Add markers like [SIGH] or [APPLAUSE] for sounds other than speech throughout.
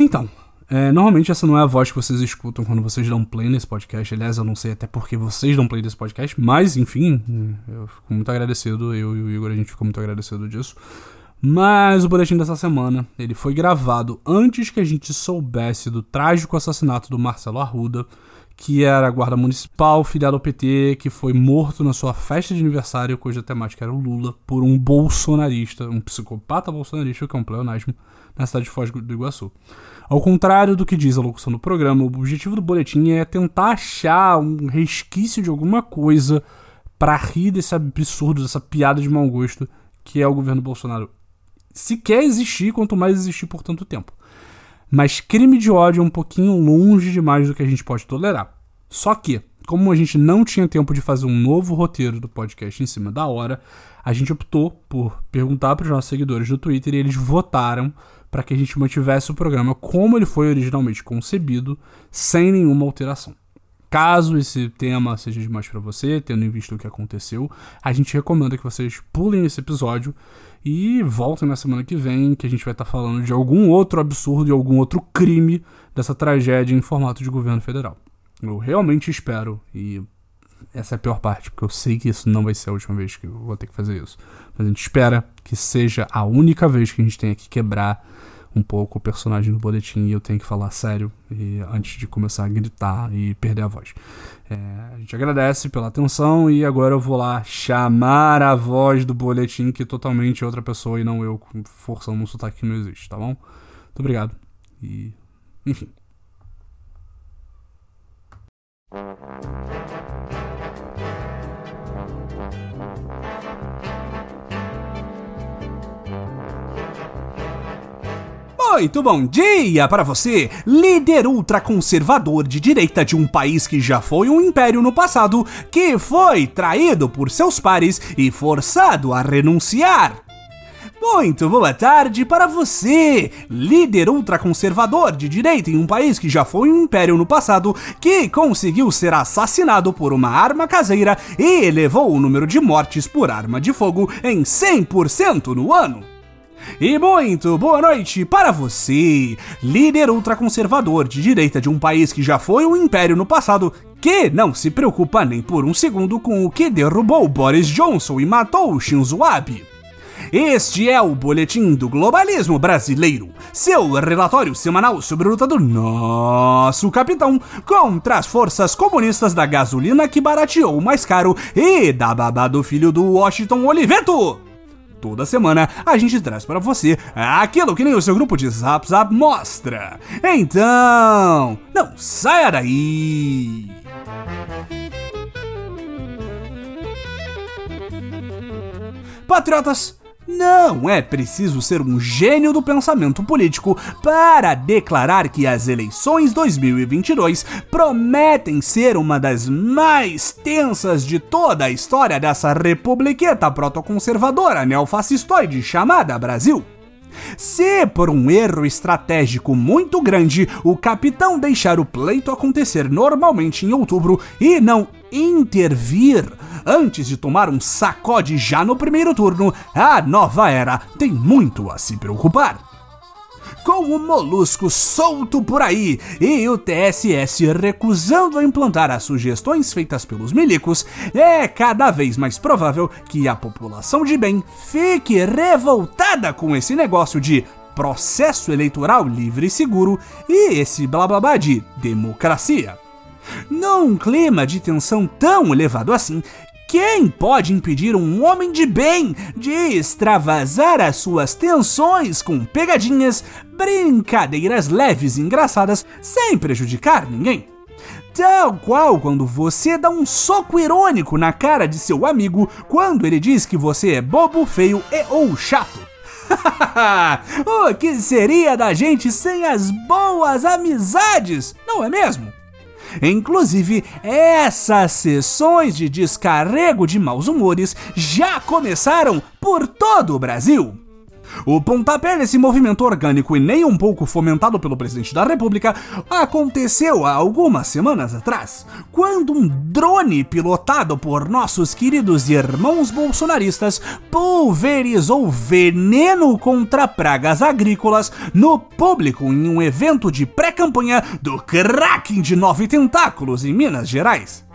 Então, é, normalmente essa não é a voz que vocês escutam quando vocês dão play nesse podcast. Aliás, eu não sei até porque vocês dão play nesse podcast, mas enfim, eu fico muito agradecido. Eu e o Igor, a gente ficou muito agradecido disso. Mas o boletim dessa semana, ele foi gravado antes que a gente soubesse do trágico assassinato do Marcelo Arruda, que era guarda municipal, filiado ao PT, que foi morto na sua festa de aniversário, cuja temática era o Lula, por um bolsonarista, um psicopata bolsonarista, que é um pleonasmo, na cidade de Foz do Iguaçu. Ao contrário do que diz a locução do programa, o objetivo do boletim é tentar achar um resquício de alguma coisa para rir desse absurdo, dessa piada de mau gosto que é o governo Bolsonaro. Se quer existir, quanto mais existir por tanto tempo. Mas crime de ódio é um pouquinho longe demais do que a gente pode tolerar. Só que, como a gente não tinha tempo de fazer um novo roteiro do podcast em cima da hora, a gente optou por perguntar para os nossos seguidores do Twitter e eles votaram para que a gente mantivesse o programa como ele foi originalmente concebido, sem nenhuma alteração. Caso esse tema seja demais para você, tendo em vista o que aconteceu, a gente recomenda que vocês pulem esse episódio e voltem na semana que vem, que a gente vai estar tá falando de algum outro absurdo e algum outro crime dessa tragédia em formato de governo federal. Eu realmente espero, e essa é a pior parte, porque eu sei que isso não vai ser a última vez que eu vou ter que fazer isso. Mas a gente espera que seja a única vez que a gente tenha que quebrar um pouco o personagem do boletim e eu tenho que falar sério e, antes de começar a gritar e perder a voz. É, a gente agradece pela atenção e agora eu vou lá chamar a voz do boletim, que é totalmente outra pessoa e não eu forçando um sotaque que não existe, tá bom? Muito obrigado. E. Enfim. Muito bom dia para você, líder ultraconservador de direita de um país que já foi um império no passado, que foi traído por seus pares e forçado a renunciar. Muito boa tarde para você, líder ultraconservador de direita em um país que já foi um império no passado, que conseguiu ser assassinado por uma arma caseira e elevou o número de mortes por arma de fogo em 100% no ano. E muito boa noite para você, líder ultraconservador de direita de um país que já foi um império no passado, que não se preocupa nem por um segundo com o que derrubou Boris Johnson e matou Shinzo Abe. Este é o Boletim do Globalismo Brasileiro, seu relatório semanal sobre a luta do nosso capitão contra as forças comunistas da gasolina que barateou mais caro e da babá do filho do Washington Oliveto. Toda semana a gente traz para você aquilo que nem o seu grupo de Zap Zap mostra. Então, não saia daí! Patriotas, não é preciso ser um gênio do pensamento político para declarar que as eleições 2022 prometem ser uma das mais tensas de toda a história dessa republiqueta protoconservadora neofascistoide chamada Brasil. Se por um erro estratégico muito grande o capitão deixar o pleito acontecer normalmente em outubro e não intervir antes de tomar um sacode já no primeiro turno, a nova era tem muito a se preocupar com o molusco solto por aí e o TSS recusando a implantar as sugestões feitas pelos milicos, é cada vez mais provável que a população de bem fique revoltada com esse negócio de processo eleitoral livre e seguro e esse blá blá blá de democracia. Num clima de tensão tão elevado assim, quem pode impedir um homem de bem de extravasar as suas tensões com pegadinhas, brincadeiras leves e engraçadas sem prejudicar ninguém? Tal qual quando você dá um soco irônico na cara de seu amigo quando ele diz que você é bobo, feio e ou chato. [LAUGHS] o que seria da gente sem as boas amizades, não é mesmo? Inclusive, essas sessões de descarrego de maus humores já começaram por todo o Brasil. O pontapé desse movimento orgânico e nem um pouco fomentado pelo presidente da República aconteceu há algumas semanas atrás, quando um drone pilotado por nossos queridos irmãos bolsonaristas pulverizou veneno contra pragas agrícolas no público em um evento de pré-campanha do Kraken de Nove Tentáculos em Minas Gerais.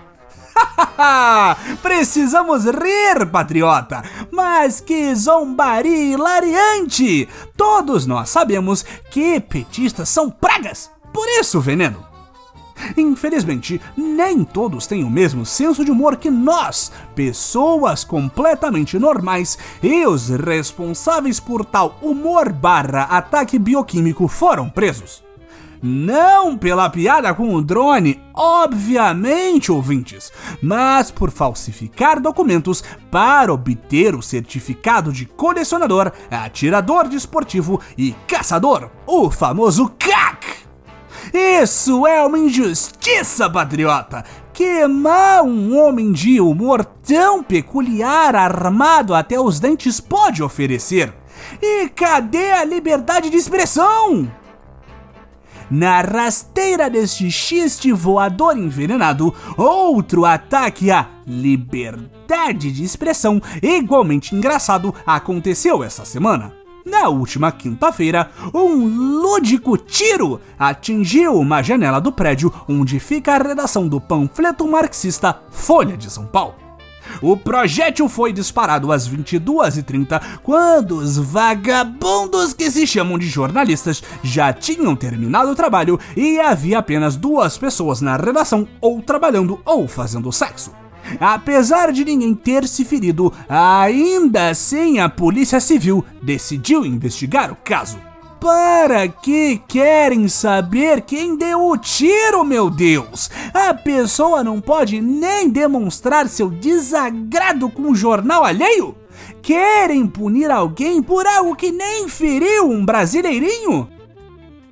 [LAUGHS] Precisamos rir, patriota! Mas que zombaria hilariante! Todos nós sabemos que petistas são pragas, por isso veneno. Infelizmente, nem todos têm o mesmo senso de humor que nós, pessoas completamente normais, e os responsáveis por tal humor barra ataque bioquímico foram presos. Não pela piada com o drone, obviamente, ouvintes, mas por falsificar documentos para obter o certificado de colecionador, atirador desportivo e caçador, o famoso CAC. Isso é uma injustiça, patriota! Queimar um homem de humor tão peculiar, armado até os dentes, pode oferecer. E cadê a liberdade de expressão? Na rasteira deste xiste voador envenenado, outro ataque à liberdade de expressão igualmente engraçado aconteceu essa semana. Na última quinta-feira, um lúdico tiro atingiu uma janela do prédio onde fica a redação do panfleto marxista Folha de São Paulo. O projétil foi disparado às 22h30, quando os vagabundos que se chamam de jornalistas já tinham terminado o trabalho e havia apenas duas pessoas na redação ou trabalhando ou fazendo sexo. Apesar de ninguém ter se ferido, ainda assim a Polícia Civil decidiu investigar o caso. Para que querem saber quem deu o tiro, meu Deus? A pessoa não pode nem demonstrar seu desagrado com o jornal alheio? Querem punir alguém por algo que nem feriu um brasileirinho?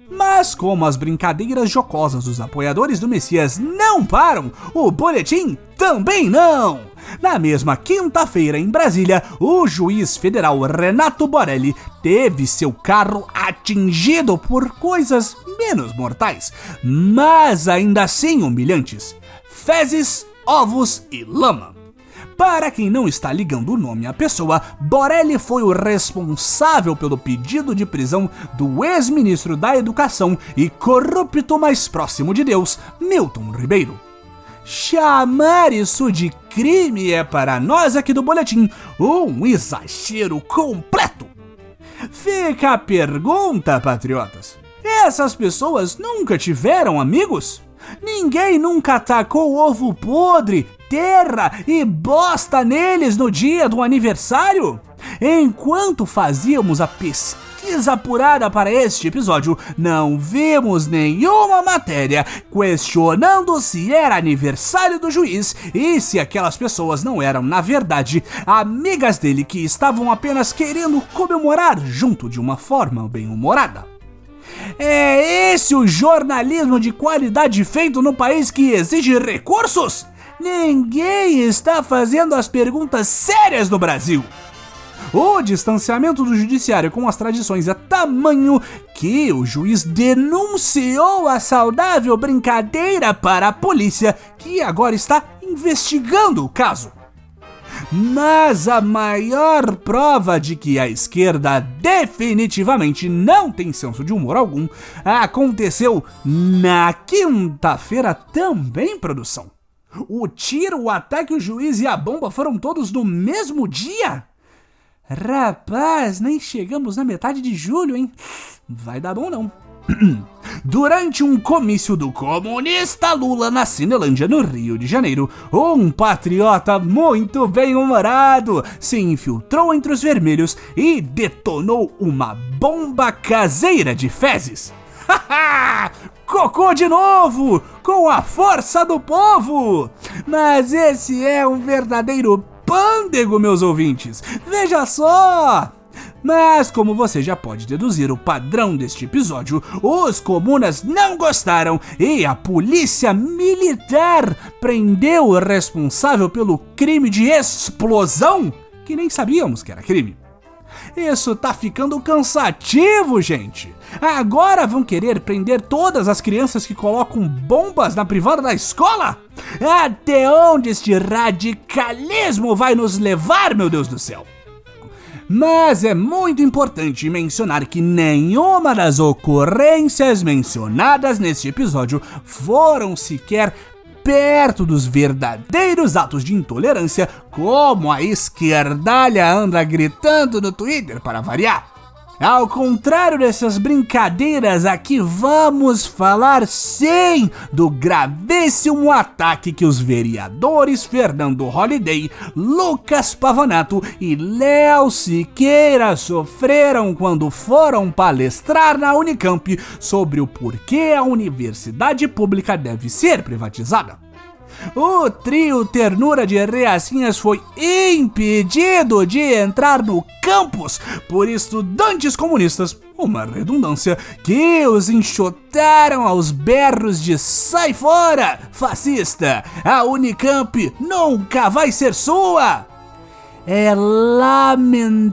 Mas como as brincadeiras jocosas dos apoiadores do Messias não param, o boletim também não! Na mesma quinta-feira, em Brasília, o juiz federal Renato Borelli teve seu carro atingido por coisas menos mortais, mas ainda assim humilhantes: fezes, ovos e lama. Para quem não está ligando o nome à pessoa, Borelli foi o responsável pelo pedido de prisão do ex-ministro da Educação e corrupto mais próximo de Deus, Milton Ribeiro. Chamar isso de crime é para nós aqui do boletim um exagero completo. Fica a pergunta, patriotas: essas pessoas nunca tiveram amigos? Ninguém nunca atacou ovo podre, terra e bosta neles no dia do aniversário? Enquanto fazíamos a pesquisa apurada para este episódio, não vimos nenhuma matéria questionando se era aniversário do juiz e se aquelas pessoas não eram, na verdade, amigas dele que estavam apenas querendo comemorar junto de uma forma bem-humorada. É esse o jornalismo de qualidade feito no país que exige recursos? Ninguém está fazendo as perguntas sérias no Brasil. O distanciamento do judiciário com as tradições é tamanho que o juiz denunciou a saudável brincadeira para a polícia, que agora está investigando o caso. Mas a maior prova de que a esquerda definitivamente não tem senso de humor algum aconteceu na quinta-feira também, produção. O tiro, o ataque, o juiz e a bomba foram todos no mesmo dia? Rapaz, nem chegamos na metade de julho, hein? Vai dar bom não. [CLEARS THROAT] Durante um comício do comunista Lula na Cinelândia, no Rio de Janeiro, um patriota muito bem-humorado se infiltrou entre os vermelhos e detonou uma bomba caseira de fezes. Cocô de novo, com a força do povo! Mas esse é um verdadeiro pândego, meus ouvintes. Veja só! Mas, como você já pode deduzir o padrão deste episódio, os comunas não gostaram e a polícia militar prendeu o responsável pelo crime de explosão, que nem sabíamos que era crime. Isso tá ficando cansativo, gente. Agora vão querer prender todas as crianças que colocam bombas na privada da escola? Até onde este radicalismo vai nos levar, meu Deus do céu? Mas é muito importante mencionar que nenhuma das ocorrências mencionadas neste episódio foram sequer perto dos verdadeiros atos de intolerância, como a esquerdalha anda gritando no Twitter para variar. Ao contrário dessas brincadeiras, aqui vamos falar sim do gravíssimo ataque que os vereadores Fernando Holliday, Lucas Pavanato e Léo Siqueira sofreram quando foram palestrar na Unicamp sobre o porquê a universidade pública deve ser privatizada. O trio Ternura de Reacinhas foi impedido de entrar no campus por estudantes comunistas, uma redundância, que os enxotaram aos berros de sai fora, fascista! A Unicamp nunca vai ser sua! É lamentável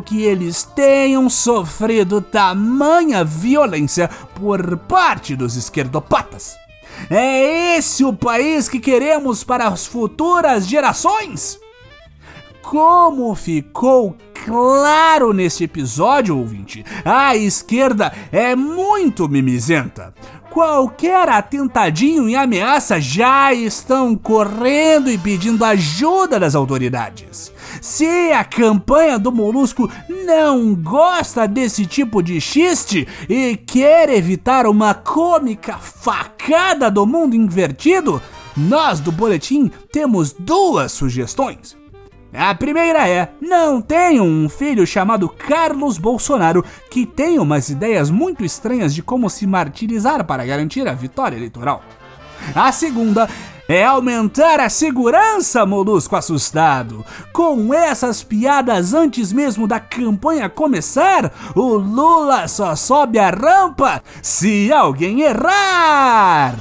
que eles tenham sofrido tamanha violência por parte dos esquerdopatas. É esse o país que queremos para as futuras gerações? Como ficou claro nesse episódio, ouvinte, a esquerda é muito mimizenta. Qualquer atentadinho e ameaça já estão correndo e pedindo ajuda das autoridades. Se a campanha do Molusco não gosta desse tipo de xiste e quer evitar uma cômica facada do mundo invertido, nós do Boletim temos duas sugestões. A primeira é: não tenho um filho chamado Carlos Bolsonaro que tem umas ideias muito estranhas de como se martirizar para garantir a vitória eleitoral. A segunda é aumentar a segurança, molusco assustado. Com essas piadas antes mesmo da campanha começar, o Lula só sobe a rampa se alguém errar.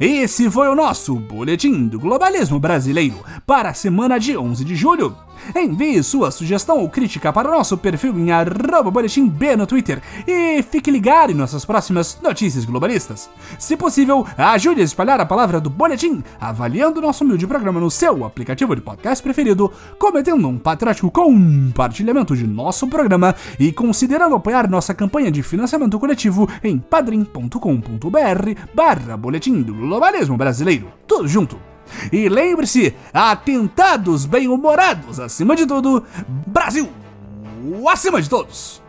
Esse foi o nosso Boletim do Globalismo Brasileiro para a semana de 11 de julho. Envie sua sugestão ou crítica para o nosso perfil em boletimb no Twitter e fique ligado em nossas próximas notícias globalistas. Se possível, ajude a espalhar a palavra do Boletim, avaliando nosso humilde programa no seu aplicativo de podcast preferido, cometendo um patriótico compartilhamento de nosso programa e considerando apoiar nossa campanha de financiamento coletivo em padrim.com.br barra Boletim do Globalismo Brasileiro. Tudo junto! E lembre-se, atentados bem-humorados acima de tudo, Brasil acima de todos!